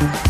Thank you.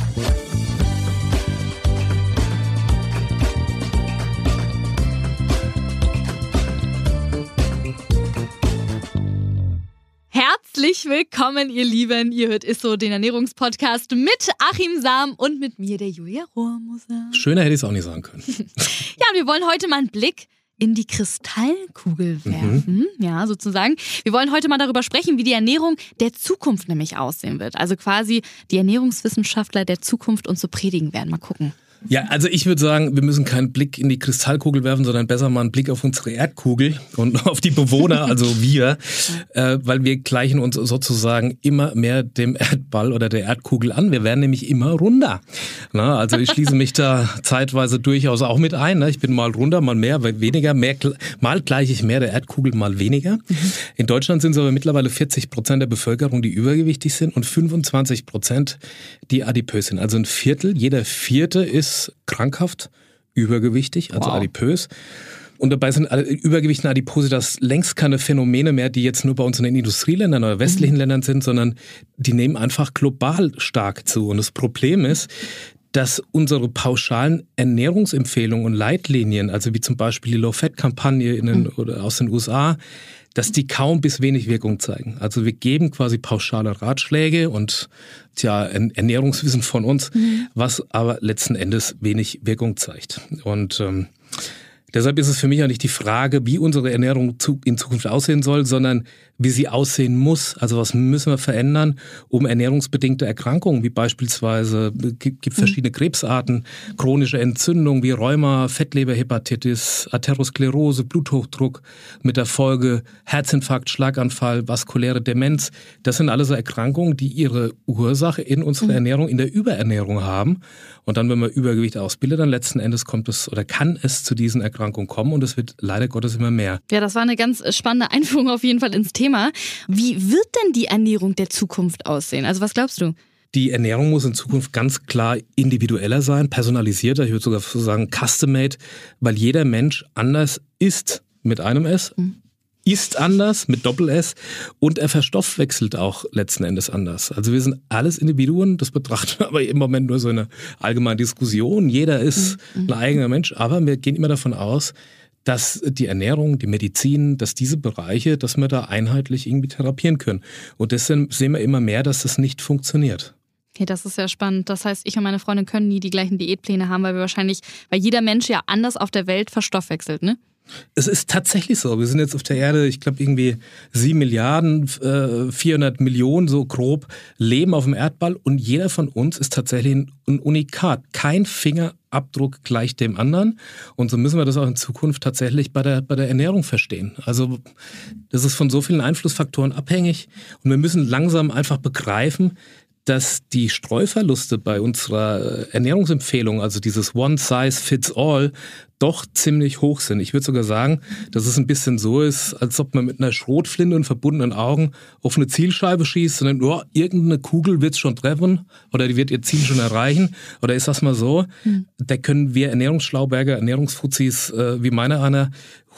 Herzlich willkommen, ihr Lieben. Ihr hört Isso, den Ernährungspodcast mit Achim Sam und mit mir, der Julia Rohrmoser. Schöner hätte ich es auch nicht sagen können. ja, wir wollen heute mal einen Blick in die Kristallkugel mhm. werfen. Mhm. Ja, sozusagen. Wir wollen heute mal darüber sprechen, wie die Ernährung der Zukunft nämlich aussehen wird. Also quasi die Ernährungswissenschaftler der Zukunft uns so predigen werden. Mal gucken. Ja, also ich würde sagen, wir müssen keinen Blick in die Kristallkugel werfen, sondern besser mal einen Blick auf unsere Erdkugel und auf die Bewohner, also wir, äh, weil wir gleichen uns sozusagen immer mehr dem Erdball oder der Erdkugel an. Wir werden nämlich immer runder. Na, also ich schließe mich da zeitweise durchaus auch mit ein. Ne? Ich bin mal runder, mal mehr, weniger, mehr, mal gleiche ich mehr der Erdkugel, mal weniger. In Deutschland sind es aber mittlerweile 40 Prozent der Bevölkerung, die übergewichtig sind und 25 Prozent, die adipös sind. Also ein Viertel, jeder Vierte ist ist krankhaft, übergewichtig, also wow. adipös. Und dabei sind Übergewicht und Adipositas längst keine Phänomene mehr, die jetzt nur bei uns in den Industrieländern oder westlichen mhm. Ländern sind, sondern die nehmen einfach global stark zu. Und das Problem ist, dass unsere pauschalen Ernährungsempfehlungen und Leitlinien, also wie zum Beispiel die Low-Fat-Kampagne mhm. aus den USA, dass die kaum bis wenig Wirkung zeigen. Also wir geben quasi pauschale Ratschläge und tja, Ernährungswissen von uns, mhm. was aber letzten Endes wenig Wirkung zeigt. Und ähm, deshalb ist es für mich auch nicht die Frage, wie unsere Ernährung in Zukunft aussehen soll, sondern wie sie aussehen muss. Also was müssen wir verändern, um ernährungsbedingte Erkrankungen, wie beispielsweise gibt, gibt verschiedene mhm. Krebsarten, chronische Entzündungen wie Rheuma, Fettleberhepatitis, Atherosklerose, Bluthochdruck mit der Folge Herzinfarkt, Schlaganfall, vaskuläre Demenz. Das sind alles so Erkrankungen, die ihre Ursache in unserer mhm. Ernährung, in der Überernährung haben. Und dann, wenn man Übergewicht ausbildet, dann letzten Endes kommt es oder kann es zu diesen Erkrankungen kommen und es wird leider Gottes immer mehr. Ja, das war eine ganz spannende Einführung auf jeden Fall ins Thema. Wie wird denn die Ernährung der Zukunft aussehen? Also was glaubst du? Die Ernährung muss in Zukunft ganz klar individueller sein, personalisierter, ich würde sogar sagen custom-made, weil jeder Mensch anders ist mit einem S, mhm. Ist anders mit Doppel-S und er verstoffwechselt auch letzten Endes anders. Also wir sind alles Individuen, das betrachten wir aber im Moment nur so eine allgemeine Diskussion. Jeder ist mhm. ein eigener Mensch, aber wir gehen immer davon aus, dass die Ernährung, die Medizin, dass diese Bereiche, dass wir da einheitlich irgendwie therapieren können. Und deswegen sehen wir immer mehr, dass das nicht funktioniert. Okay, das ist sehr spannend. Das heißt, ich und meine Freundin können nie die gleichen Diätpläne haben, weil wir wahrscheinlich, weil jeder Mensch ja anders auf der Welt verstoffwechselt, ne? Es ist tatsächlich so. Wir sind jetzt auf der Erde, ich glaube, irgendwie sieben Milliarden, äh, 400 Millionen so grob leben auf dem Erdball und jeder von uns ist tatsächlich ein, ein Unikat. Kein Fingerabdruck gleich dem anderen. Und so müssen wir das auch in Zukunft tatsächlich bei der, bei der Ernährung verstehen. Also das ist von so vielen Einflussfaktoren abhängig und wir müssen langsam einfach begreifen, dass die Streuverluste bei unserer Ernährungsempfehlung, also dieses One Size Fits All, doch ziemlich hoch sind. Ich würde sogar sagen, dass es ein bisschen so ist, als ob man mit einer Schrotflinte und verbundenen Augen auf eine Zielscheibe schießt und dann, oh, irgendeine Kugel wird es schon treffen oder die wird ihr Ziel schon erreichen. Oder ist das mal so? Mhm. Da können wir Ernährungsschlauberger, Ernährungsfuzis äh, wie meine Anna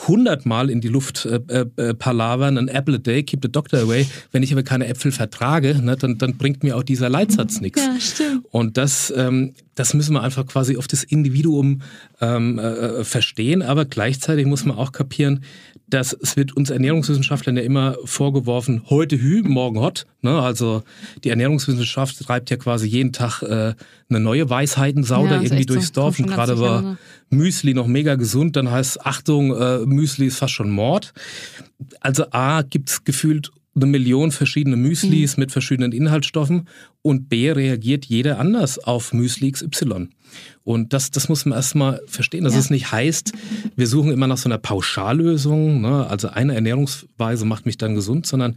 hundertmal in die Luft äh, äh, äh, palavern, an apple a day, keep the doctor away. Wenn ich aber keine Äpfel vertrage, ne, dann, dann bringt mir auch dieser Leitsatz nichts. Ja, stimmt. Und das, ähm, das müssen wir einfach quasi auf das Individuum ähm, äh, verstehen, aber gleichzeitig muss man auch kapieren, dass es wird uns Ernährungswissenschaftlern ja immer vorgeworfen, heute Hü, morgen Hot. Ne? Also die Ernährungswissenschaft treibt ja quasi jeden Tag äh, eine neue Weisheitensau ja, irgendwie durchs so. Dorf. Und gerade war ne? Müsli noch mega gesund, dann heißt Achtung, äh, Müsli ist fast schon Mord. Also A, gibt's gefühlt eine Million verschiedene Müslis mhm. mit verschiedenen Inhaltsstoffen und B reagiert jeder anders auf Müsli XY. Und das, das muss man erstmal verstehen, dass ja. es nicht heißt, wir suchen immer nach so einer Pauschallösung, ne? also eine Ernährungsweise macht mich dann gesund, sondern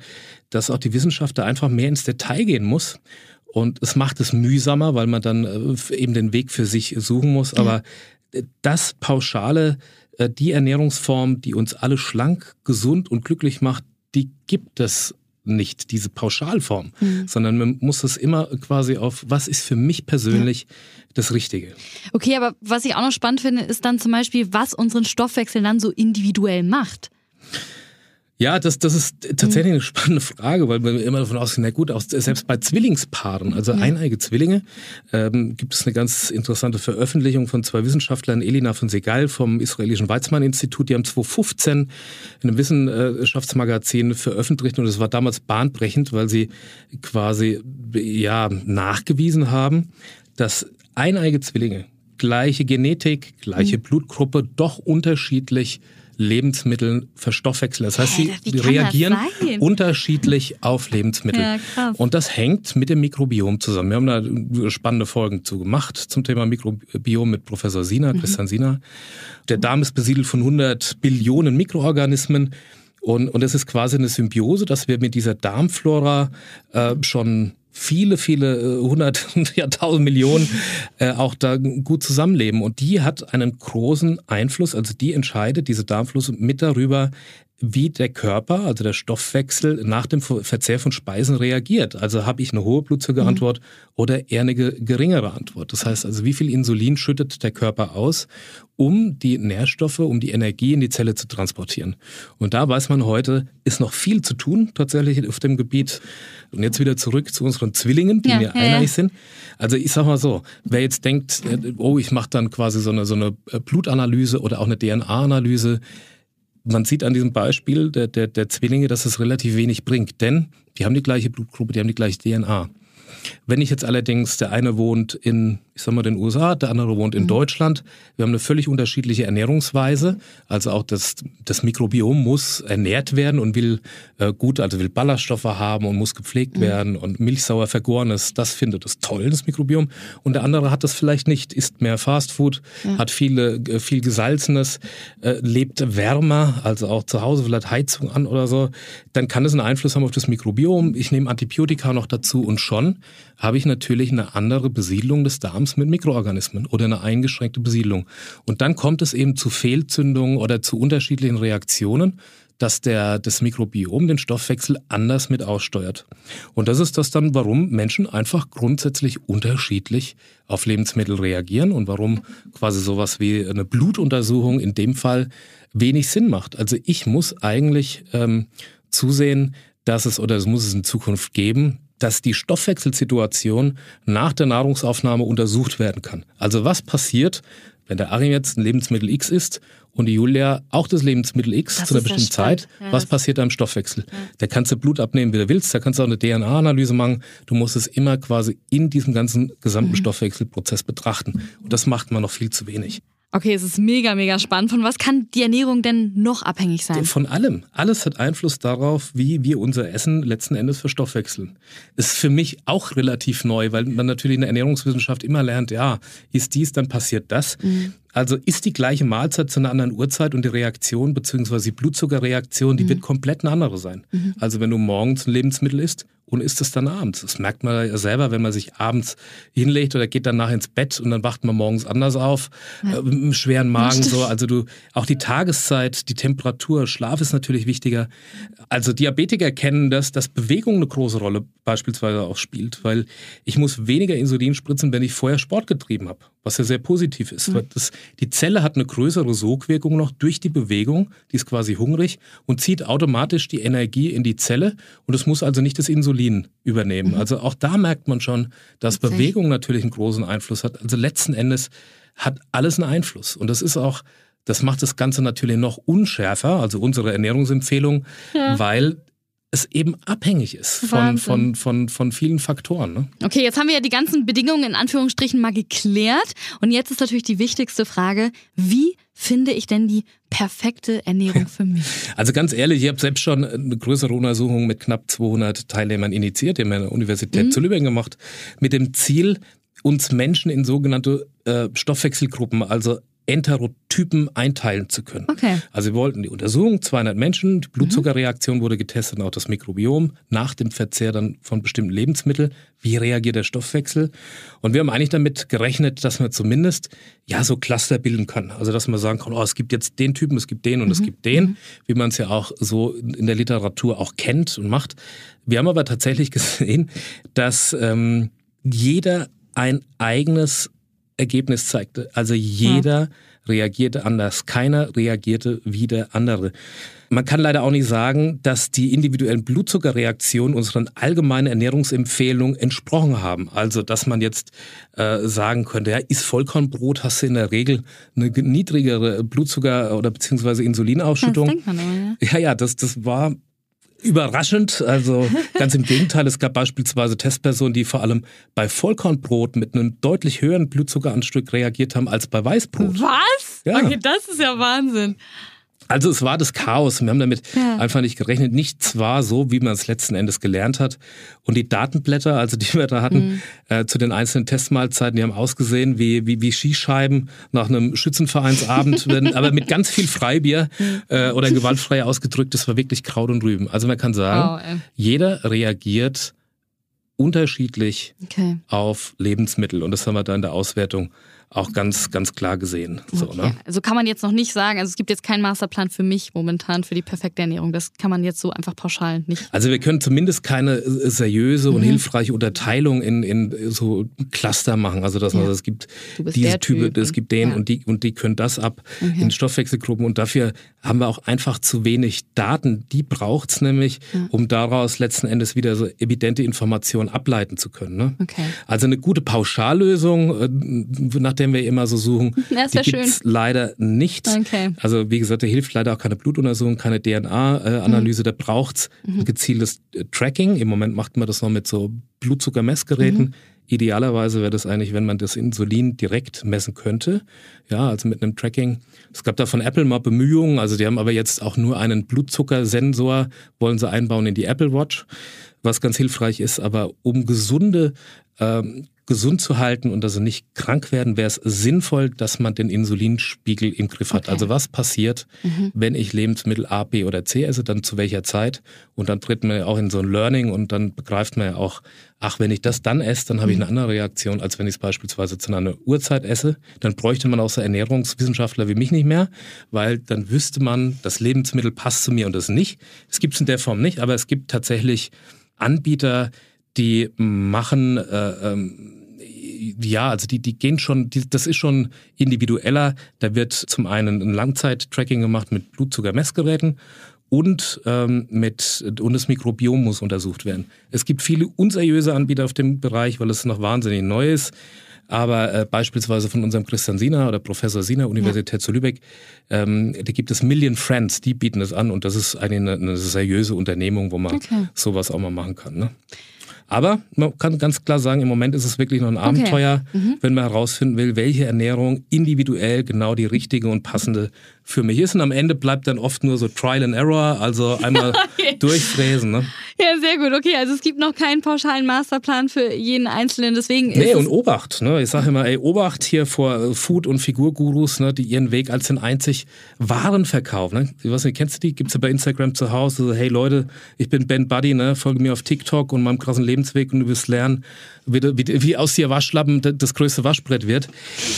dass auch die Wissenschaft da einfach mehr ins Detail gehen muss. Und es macht es mühsamer, weil man dann äh, eben den Weg für sich suchen muss. Aber das Pauschale, äh, die Ernährungsform, die uns alle schlank, gesund und glücklich macht, die gibt es nicht, diese Pauschalform, mhm. sondern man muss es immer quasi auf, was ist für mich persönlich ja. das Richtige. Okay, aber was ich auch noch spannend finde, ist dann zum Beispiel, was unseren Stoffwechsel dann so individuell macht. Ja, das, das ist tatsächlich eine spannende Frage, weil wir immer davon ausgehen, na gut, auch selbst bei Zwillingspaaren, also ja. eineige Zwillinge, ähm, gibt es eine ganz interessante Veröffentlichung von zwei Wissenschaftlern, Elina von Segal vom israelischen Weizmann-Institut, die haben 2015 in einem Wissenschaftsmagazin veröffentlicht und es war damals bahnbrechend, weil sie quasi ja nachgewiesen haben, dass eineige Zwillinge, gleiche Genetik, gleiche mhm. Blutgruppe, doch unterschiedlich Lebensmitteln verstoffwechseln. Das heißt, sie Wie reagieren unterschiedlich auf Lebensmittel. Ja, und das hängt mit dem Mikrobiom zusammen. Wir haben da spannende Folgen zu gemacht zum Thema Mikrobiom mit Professor Sina, mhm. Christian Sina. Der Darm ist besiedelt von 100 Billionen Mikroorganismen. Und, und es ist quasi eine Symbiose, dass wir mit dieser Darmflora äh, schon viele, viele äh, hundert, ja tausend Millionen äh, auch da gut zusammenleben. Und die hat einen großen Einfluss, also die entscheidet, diese Darmfluss, mit darüber, wie der Körper, also der Stoffwechsel nach dem Verzehr von Speisen reagiert. Also habe ich eine hohe Blutzuckerantwort mhm. oder eher eine geringere Antwort. Das heißt also, wie viel Insulin schüttet der Körper aus, um die Nährstoffe, um die Energie in die Zelle zu transportieren. Und da weiß man heute, ist noch viel zu tun tatsächlich auf dem Gebiet. Und jetzt wieder zurück zu unseren Zwillingen, die ja, mir ja, einig sind. Also ich sag mal so, wer jetzt denkt, äh, oh, ich mache dann quasi so eine, so eine äh, Blutanalyse oder auch eine DNA-Analyse, man sieht an diesem Beispiel der, der, der Zwillinge, dass es relativ wenig bringt, denn die haben die gleiche Blutgruppe, die haben die gleiche DNA. Wenn ich jetzt allerdings, der eine wohnt in, ich sag mal, den USA, der andere wohnt in mhm. Deutschland, wir haben eine völlig unterschiedliche Ernährungsweise. Also auch das, das Mikrobiom muss ernährt werden und will äh, gut, also will Ballaststoffe haben und muss gepflegt mhm. werden und milchsauer vergorenes, das findet es toll, das Mikrobiom. Und der andere hat das vielleicht nicht, isst mehr Fastfood, ja. hat viele, äh, viel Gesalzenes, äh, lebt wärmer, also auch zu Hause vielleicht Heizung an oder so. Dann kann es einen Einfluss haben auf das Mikrobiom. Ich nehme Antibiotika noch dazu und schon habe ich natürlich eine andere Besiedlung des Darms mit Mikroorganismen oder eine eingeschränkte Besiedlung. Und dann kommt es eben zu Fehlzündungen oder zu unterschiedlichen Reaktionen, dass der, das Mikrobiom den Stoffwechsel anders mit aussteuert. Und das ist das dann, warum Menschen einfach grundsätzlich unterschiedlich auf Lebensmittel reagieren und warum quasi sowas wie eine Blutuntersuchung in dem Fall wenig Sinn macht. Also ich muss eigentlich ähm, zusehen, dass es oder es muss es in Zukunft geben, dass die Stoffwechselsituation nach der Nahrungsaufnahme untersucht werden kann. Also was passiert, wenn der Arim jetzt ein Lebensmittel X isst und die Julia auch das Lebensmittel X das zu einer bestimmten Zeit, ja, was passiert da im Stoffwechsel? Ja. Da kannst du Blut abnehmen, wie du willst, da kannst du auch eine DNA-Analyse machen. Du musst es immer quasi in diesem ganzen gesamten mhm. Stoffwechselprozess betrachten. Und das macht man noch viel zu wenig. Okay, es ist mega, mega spannend. Von was kann die Ernährung denn noch abhängig sein? Von allem. Alles hat Einfluss darauf, wie wir unser Essen letzten Endes verstoffwechseln. Ist für mich auch relativ neu, weil man natürlich in der Ernährungswissenschaft immer lernt, ja, ist dies, dann passiert das. Mhm. Also ist die gleiche Mahlzeit zu einer anderen Uhrzeit und die Reaktion bzw. die Blutzuckerreaktion, die mhm. wird komplett eine andere sein. Mhm. Also wenn du morgens ein Lebensmittel isst und isst es dann abends. Das merkt man ja selber, wenn man sich abends hinlegt oder geht danach ins Bett und dann wacht man morgens anders auf, ja. äh, mit einem schweren Magen so. Also du, auch die Tageszeit, die Temperatur, Schlaf ist natürlich wichtiger. Also Diabetiker kennen das, dass Bewegung eine große Rolle beispielsweise auch spielt, weil ich muss weniger Insulin spritzen, wenn ich vorher Sport getrieben habe was ja sehr positiv ist. Mhm. Das, die Zelle hat eine größere Sogwirkung noch durch die Bewegung, die ist quasi hungrig und zieht automatisch die Energie in die Zelle und es muss also nicht das Insulin übernehmen. Mhm. Also auch da merkt man schon, dass okay. Bewegung natürlich einen großen Einfluss hat. Also letzten Endes hat alles einen Einfluss und das ist auch das macht das Ganze natürlich noch unschärfer, also unsere Ernährungsempfehlung, ja. weil es eben abhängig ist von, von, von, von vielen Faktoren. Ne? Okay, jetzt haben wir ja die ganzen Bedingungen in Anführungsstrichen mal geklärt. Und jetzt ist natürlich die wichtigste Frage, wie finde ich denn die perfekte Ernährung für mich? Also ganz ehrlich, ich habe selbst schon eine größere Untersuchung mit knapp 200 Teilnehmern initiiert, die haben wir an der Universität mhm. zu Lübeck gemacht, mit dem Ziel, uns Menschen in sogenannte äh, Stoffwechselgruppen, also Enterotypen einteilen zu können. Okay. Also wir wollten die Untersuchung, 200 Menschen, die Blutzuckerreaktion wurde getestet und auch das Mikrobiom nach dem Verzehr dann von bestimmten Lebensmitteln. Wie reagiert der Stoffwechsel? Und wir haben eigentlich damit gerechnet, dass man zumindest ja so Cluster bilden kann. Also dass man sagen kann, oh, es gibt jetzt den Typen, es gibt den und mhm. es gibt den, mhm. wie man es ja auch so in der Literatur auch kennt und macht. Wir haben aber tatsächlich gesehen, dass ähm, jeder ein eigenes Ergebnis zeigte. Also jeder ja. reagierte anders. Keiner reagierte wie der andere. Man kann leider auch nicht sagen, dass die individuellen Blutzuckerreaktionen unseren allgemeinen Ernährungsempfehlungen entsprochen haben. Also, dass man jetzt äh, sagen könnte, ja, ist Vollkornbrot, hast du in der Regel eine niedrigere Blutzucker- oder beziehungsweise Insulinausschüttung. Das denkt man aber, ja. ja, ja, das, das war überraschend. Also ganz im Gegenteil, es gab beispielsweise Testpersonen, die vor allem bei Vollkornbrot mit einem deutlich höheren Blutzuckeranstieg reagiert haben als bei Weißbrot. Was? Ja. Okay, das ist ja Wahnsinn. Also es war das Chaos. Wir haben damit ja. einfach nicht gerechnet. Nichts war so, wie man es letzten Endes gelernt hat. Und die Datenblätter, also die wir da hatten, mhm. äh, zu den einzelnen Testmahlzeiten, die haben ausgesehen wie, wie, wie Skischeiben nach einem Schützenvereinsabend, aber mit ganz viel Freibier äh, oder gewaltfrei ausgedrückt. Das war wirklich Kraut und Rüben. Also man kann sagen, oh, jeder reagiert unterschiedlich okay. auf Lebensmittel. Und das haben wir da in der Auswertung auch ganz, ganz klar gesehen. So, okay. ne? Also kann man jetzt noch nicht sagen, also es gibt jetzt keinen Masterplan für mich momentan für die perfekte Ernährung. Das kann man jetzt so einfach pauschal nicht. Also wir können zumindest keine seriöse und mhm. hilfreiche Unterteilung in, in so Cluster machen. Also dass ja. man, es gibt diese Typ, es gibt den ja. und die und die können das ab okay. in Stoffwechselgruppen. Und dafür haben wir auch einfach zu wenig Daten. Die braucht es nämlich, ja. um daraus letzten Endes wieder so evidente Informationen ableiten zu können. Ne? Okay. Also eine gute Pauschallösung, äh, nach der wir immer so suchen, das die gibt's schön. leider nicht. Okay. Also wie gesagt, da hilft leider auch keine Blutuntersuchung, keine DNA-Analyse. Mhm. Da braucht's mhm. gezieltes äh, Tracking. Im Moment macht man das noch mit so Blutzuckermessgeräten. Mhm. Idealerweise wäre das eigentlich, wenn man das Insulin direkt messen könnte. Ja, also mit einem Tracking. Es gab da von Apple mal Bemühungen, also die haben aber jetzt auch nur einen Blutzuckersensor, wollen sie einbauen in die Apple Watch, was ganz hilfreich ist. Aber um gesunde ähm, gesund zu halten und also nicht krank werden, wäre es sinnvoll, dass man den Insulinspiegel im Griff hat. Okay. Also was passiert, mhm. wenn ich Lebensmittel A, B oder C esse, dann zu welcher Zeit? Und dann tritt man ja auch in so ein Learning und dann begreift man ja auch, ach, wenn ich das dann esse, dann habe ich mhm. eine andere Reaktion, als wenn ich es beispielsweise zu einer Uhrzeit esse. Dann bräuchte man auch so Ernährungswissenschaftler wie mich nicht mehr, weil dann wüsste man, das Lebensmittel passt zu mir und das nicht. Es gibt es in der Form nicht, aber es gibt tatsächlich Anbieter, die machen äh, ähm, ja, also die, die gehen schon, die, das ist schon individueller. Da wird zum einen ein Langzeit-Tracking gemacht mit Blutzuckermessgeräten und ähm, mit und das Mikrobiom muss untersucht werden. Es gibt viele unseriöse Anbieter auf dem Bereich, weil es noch wahnsinnig neu ist. Aber äh, beispielsweise von unserem Christian Sina oder Professor Sina, Universität ja. zu Lübeck, ähm, da gibt es Million Friends, die bieten das an und das ist eine, eine seriöse Unternehmung, wo man okay. sowas auch mal machen kann. Ne? Aber man kann ganz klar sagen, im Moment ist es wirklich noch ein Abenteuer, okay. mhm. wenn man herausfinden will, welche Ernährung individuell genau die richtige und passende für mich ist. Und am Ende bleibt dann oft nur so Trial and Error, also einmal durchfräsen. Ne? Ja, sehr gut. Okay, also es gibt noch keinen pauschalen Masterplan für jeden Einzelnen. Deswegen nee, und Obacht. Ne? Ich sage immer, ey, Obacht hier vor Food- und Figurgurus, ne, die ihren Weg als den einzig wahren verkaufen. Ne? Ich weiß nicht, kennst du die? Gibt's ja bei Instagram zu Hause. So, hey Leute, ich bin Ben Buddy, ne? folge mir auf TikTok und meinem krassen Lebensweg und du wirst lernen, wie, wie, wie aus dir Waschlappen das größte Waschbrett wird.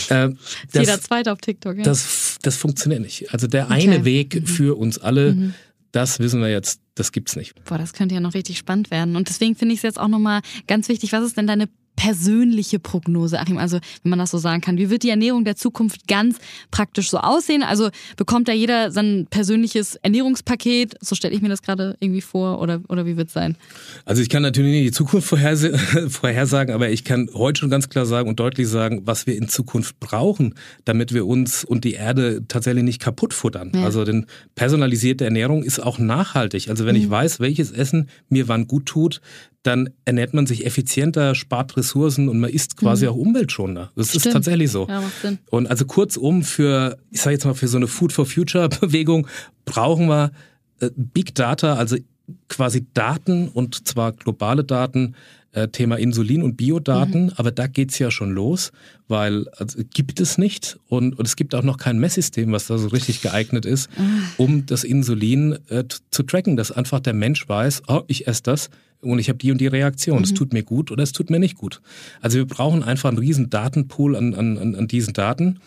Äh, das, Jeder zweite auf TikTok, ja. Das, das funktioniert nicht. Also der eine okay. Weg mhm. für uns alle, mhm. das wissen wir jetzt, das gibt's nicht. Boah, das könnte ja noch richtig spannend werden. Und deswegen finde ich es jetzt auch nochmal ganz wichtig, was ist denn deine persönliche Prognose, Achim? Also, wenn man das so sagen kann. Wie wird die Ernährung der Zukunft ganz praktisch so aussehen? Also, bekommt da jeder sein persönliches Ernährungspaket? So stelle ich mir das gerade irgendwie vor. Oder, oder wie wird es sein? Also, ich kann natürlich nicht die Zukunft vorhersagen, aber ich kann heute schon ganz klar sagen und deutlich sagen, was wir in Zukunft brauchen, damit wir uns und die Erde tatsächlich nicht kaputt futtern. Ja. Also, denn personalisierte Ernährung ist auch nachhaltig. Also, wenn mhm. ich weiß, welches Essen mir wann gut tut, dann ernährt man sich effizienter, spart Ressourcen und man ist quasi mhm. auch umweltschonender. Das Stimmt. ist tatsächlich so. Ja, macht Sinn. Und also kurzum, für, ich sage jetzt mal, für so eine Food for Future Bewegung brauchen wir äh, Big Data, also quasi Daten und zwar globale Daten, äh, Thema Insulin und Biodaten, mhm. aber da geht's ja schon los, weil also, gibt es nicht und, und es gibt auch noch kein Messsystem, was da so richtig geeignet ist, mhm. um das Insulin äh, zu tracken, dass einfach der Mensch weiß, oh, ich esse das und ich habe die und die Reaktion. Es mhm. tut mir gut oder es tut mir nicht gut. Also wir brauchen einfach einen riesen Datenpool an, an, an diesen Daten.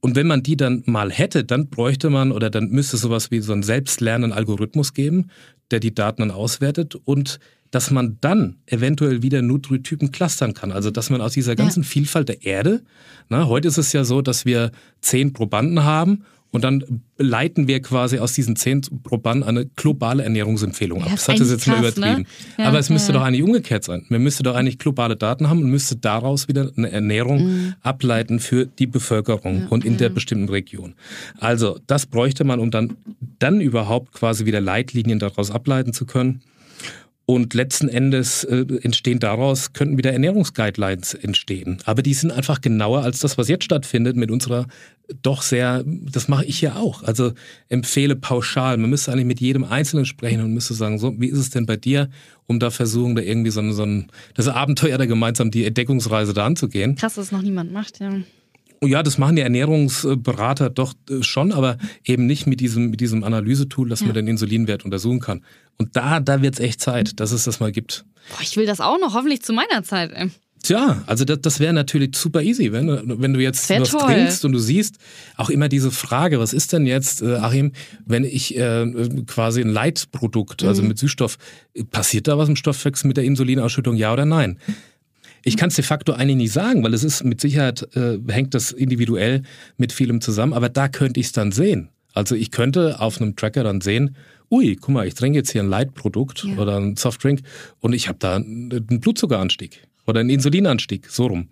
Und wenn man die dann mal hätte, dann bräuchte man oder dann müsste sowas wie so einen selbstlernenden Algorithmus geben, der die Daten dann auswertet und dass man dann eventuell wieder Nutritypen clustern kann. Also dass man aus dieser ganzen ja. Vielfalt der Erde, na, heute ist es ja so, dass wir zehn Probanden haben und dann leiten wir quasi aus diesen zehn Probanden eine globale Ernährungsempfehlung ab. Ja, das hat das jetzt krass, mal ne? übertrieben. Ne? Ja, Aber es müsste ja. doch eigentlich umgekehrt sein. Man müsste doch eigentlich globale Daten haben und müsste daraus wieder eine Ernährung mhm. ableiten für die Bevölkerung und in der bestimmten Region. Also das bräuchte man, um dann, dann überhaupt quasi wieder Leitlinien daraus ableiten zu können. Und letzten Endes äh, entstehen daraus, könnten wieder Ernährungsguidelines entstehen. Aber die sind einfach genauer als das, was jetzt stattfindet mit unserer doch sehr, das mache ich ja auch. Also empfehle pauschal. Man müsste eigentlich mit jedem Einzelnen sprechen und müsste sagen, so, wie ist es denn bei dir, um da versuchen, da irgendwie so ein, so ein das Abenteuer da gemeinsam die Entdeckungsreise da anzugehen. Krass, dass es noch niemand macht, ja. Ja, das machen die Ernährungsberater doch äh, schon, aber eben nicht mit diesem, mit diesem Analysetool, dass ja. man den Insulinwert untersuchen kann. Und da, da wird es echt Zeit, dass es das mal gibt. Boah, ich will das auch noch, hoffentlich zu meiner Zeit. Ey. Tja, also das, das wäre natürlich super easy, wenn, wenn du jetzt was toll. trinkst und du siehst auch immer diese Frage, was ist denn jetzt, äh, Achim, wenn ich äh, quasi ein Leitprodukt, also mhm. mit Süßstoff, passiert da was im Stoffwechsel mit der Insulinausschüttung, ja oder nein? Ich kann es de facto eigentlich nicht sagen, weil es ist mit Sicherheit, äh, hängt das individuell mit vielem zusammen, aber da könnte ich es dann sehen. Also ich könnte auf einem Tracker dann sehen, ui, guck mal, ich trinke jetzt hier ein Leitprodukt ja. oder ein Softdrink und ich habe da einen Blutzuckeranstieg oder einen Insulinanstieg, so rum.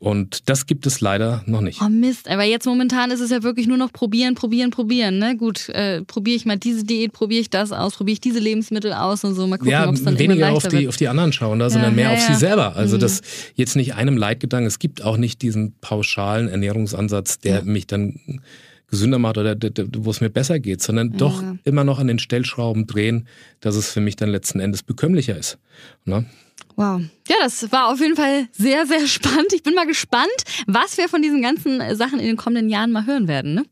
Und das gibt es leider noch nicht. Oh Mist, aber jetzt momentan ist es ja wirklich nur noch probieren, probieren, probieren. Ne? Gut, äh, probiere ich mal diese Diät, probiere ich das aus, probiere ich diese Lebensmittel aus und so. Mal gucken, ja, ob es dann weniger auf die, wird. auf die anderen schauen, da, ja, sondern mehr ja, auf ja. sie selber. Also mhm. das jetzt nicht einem Leitgedanken. Es gibt auch nicht diesen pauschalen Ernährungsansatz, der mich dann gesünder macht oder wo es mir besser geht, sondern doch immer noch an den Stellschrauben drehen, dass es für mich dann letzten Endes bekömmlicher ist. Ne? Wow. Ja, das war auf jeden Fall sehr, sehr spannend. Ich bin mal gespannt, was wir von diesen ganzen Sachen in den kommenden Jahren mal hören werden. Ne?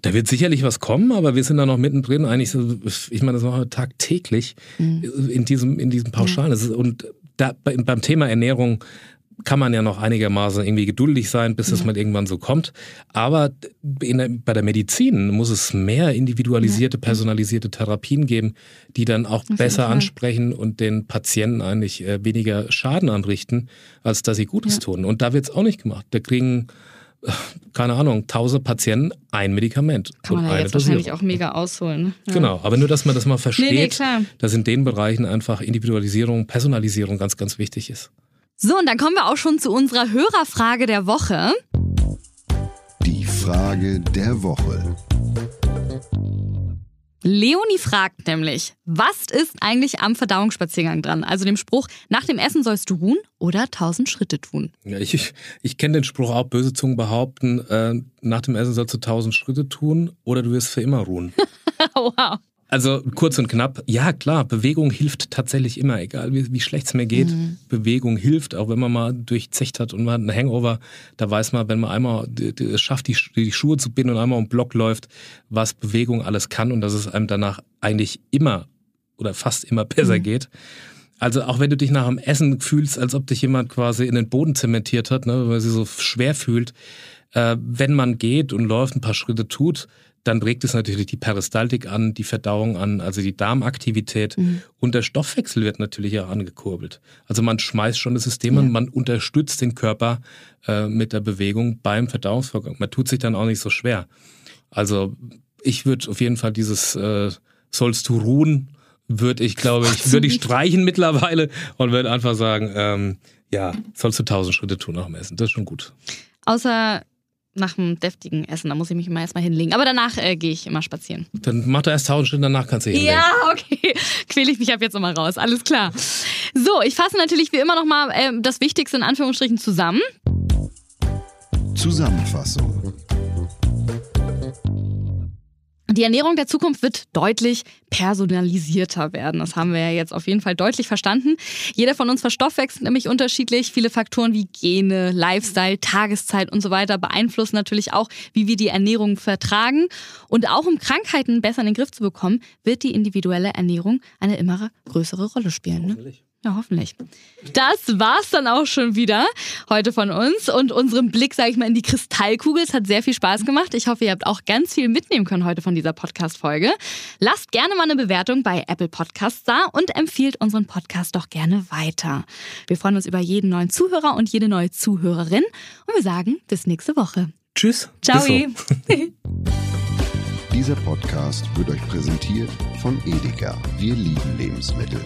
Da wird sicherlich was kommen, aber wir sind da noch mittendrin. Eigentlich, so, ich meine, das machen wir tagtäglich mhm. in diesem, in diesem Pauschalen. Ja. Und da, beim Thema Ernährung kann man ja noch einigermaßen irgendwie geduldig sein, bis es ja. mal irgendwann so kommt. Aber der, bei der Medizin muss es mehr individualisierte, personalisierte Therapien geben, die dann auch Auf besser ansprechen und den Patienten eigentlich äh, weniger Schaden anrichten, als dass sie Gutes ja. tun. Und da wird es auch nicht gemacht. Da kriegen äh, keine Ahnung, tausend Patienten ein Medikament. Kann man ja jetzt Dosierung. wahrscheinlich auch mega ausholen. Ne? Ja. Genau, aber nur, dass man das mal versteht, nee, nee, dass in den Bereichen einfach Individualisierung, Personalisierung ganz, ganz wichtig ist. So, und dann kommen wir auch schon zu unserer Hörerfrage der Woche. Die Frage der Woche. Leonie fragt nämlich, was ist eigentlich am Verdauungsspaziergang dran? Also dem Spruch, nach dem Essen sollst du ruhen oder tausend Schritte tun. Ja, ich, ich, ich kenne den Spruch auch, böse Zungen behaupten, äh, nach dem Essen sollst du tausend Schritte tun oder du wirst für immer ruhen. wow. Also kurz und knapp, ja klar, Bewegung hilft tatsächlich immer, egal wie, wie schlecht es mir geht. Mhm. Bewegung hilft, auch wenn man mal durchzecht hat und man hat einen Hangover, da weiß man, wenn man einmal es schafft, die, die Schuhe zu binden und einmal um Block läuft, was Bewegung alles kann und dass es einem danach eigentlich immer oder fast immer besser mhm. geht. Also auch wenn du dich nach dem Essen fühlst, als ob dich jemand quasi in den Boden zementiert hat, ne, weil sie so schwer fühlt, Äh, wenn man geht und läuft, ein paar Schritte tut, dann regt es natürlich die Peristaltik an, die Verdauung an, also die Darmaktivität mhm. und der Stoffwechsel wird natürlich auch angekurbelt. Also man schmeißt schon das System ja. an, man unterstützt den Körper äh, mit der Bewegung beim Verdauungsvorgang. Man tut sich dann auch nicht so schwer. Also ich würde auf jeden Fall dieses äh, sollst du ruhen, würde ich, glaube ich, würde ich streichen mittlerweile und würde einfach sagen, ähm, ja, sollst du tausend Schritte tun nach dem Essen. Das ist schon gut. Außer nach einem deftigen Essen. Da muss ich mich immer erstmal hinlegen. Aber danach äh, gehe ich immer spazieren. Dann mach doch erst tausend Schritte, danach kannst du hinlegen. Ja, okay. Quäle ich mich ab jetzt immer raus. Alles klar. So, ich fasse natürlich wie immer nochmal äh, das Wichtigste in Anführungsstrichen zusammen. Zusammenfassung. Die Ernährung der Zukunft wird deutlich personalisierter werden. Das haben wir ja jetzt auf jeden Fall deutlich verstanden. Jeder von uns verstoffwechselt nämlich unterschiedlich. Viele Faktoren wie Gene, Lifestyle, Tageszeit und so weiter beeinflussen natürlich auch, wie wir die Ernährung vertragen. Und auch um Krankheiten besser in den Griff zu bekommen, wird die individuelle Ernährung eine immer größere Rolle spielen. Ne? Ja, hoffentlich. Das war's dann auch schon wieder heute von uns und unserem Blick, sage ich mal, in die Kristallkugel. Es hat sehr viel Spaß gemacht. Ich hoffe, ihr habt auch ganz viel mitnehmen können heute von dieser Podcast-Folge. Lasst gerne mal eine Bewertung bei Apple Podcasts da und empfiehlt unseren Podcast doch gerne weiter. Wir freuen uns über jeden neuen Zuhörer und jede neue Zuhörerin und wir sagen bis nächste Woche. Tschüss. Ciao. Dieser Podcast wird euch präsentiert von Edeka. Wir lieben Lebensmittel.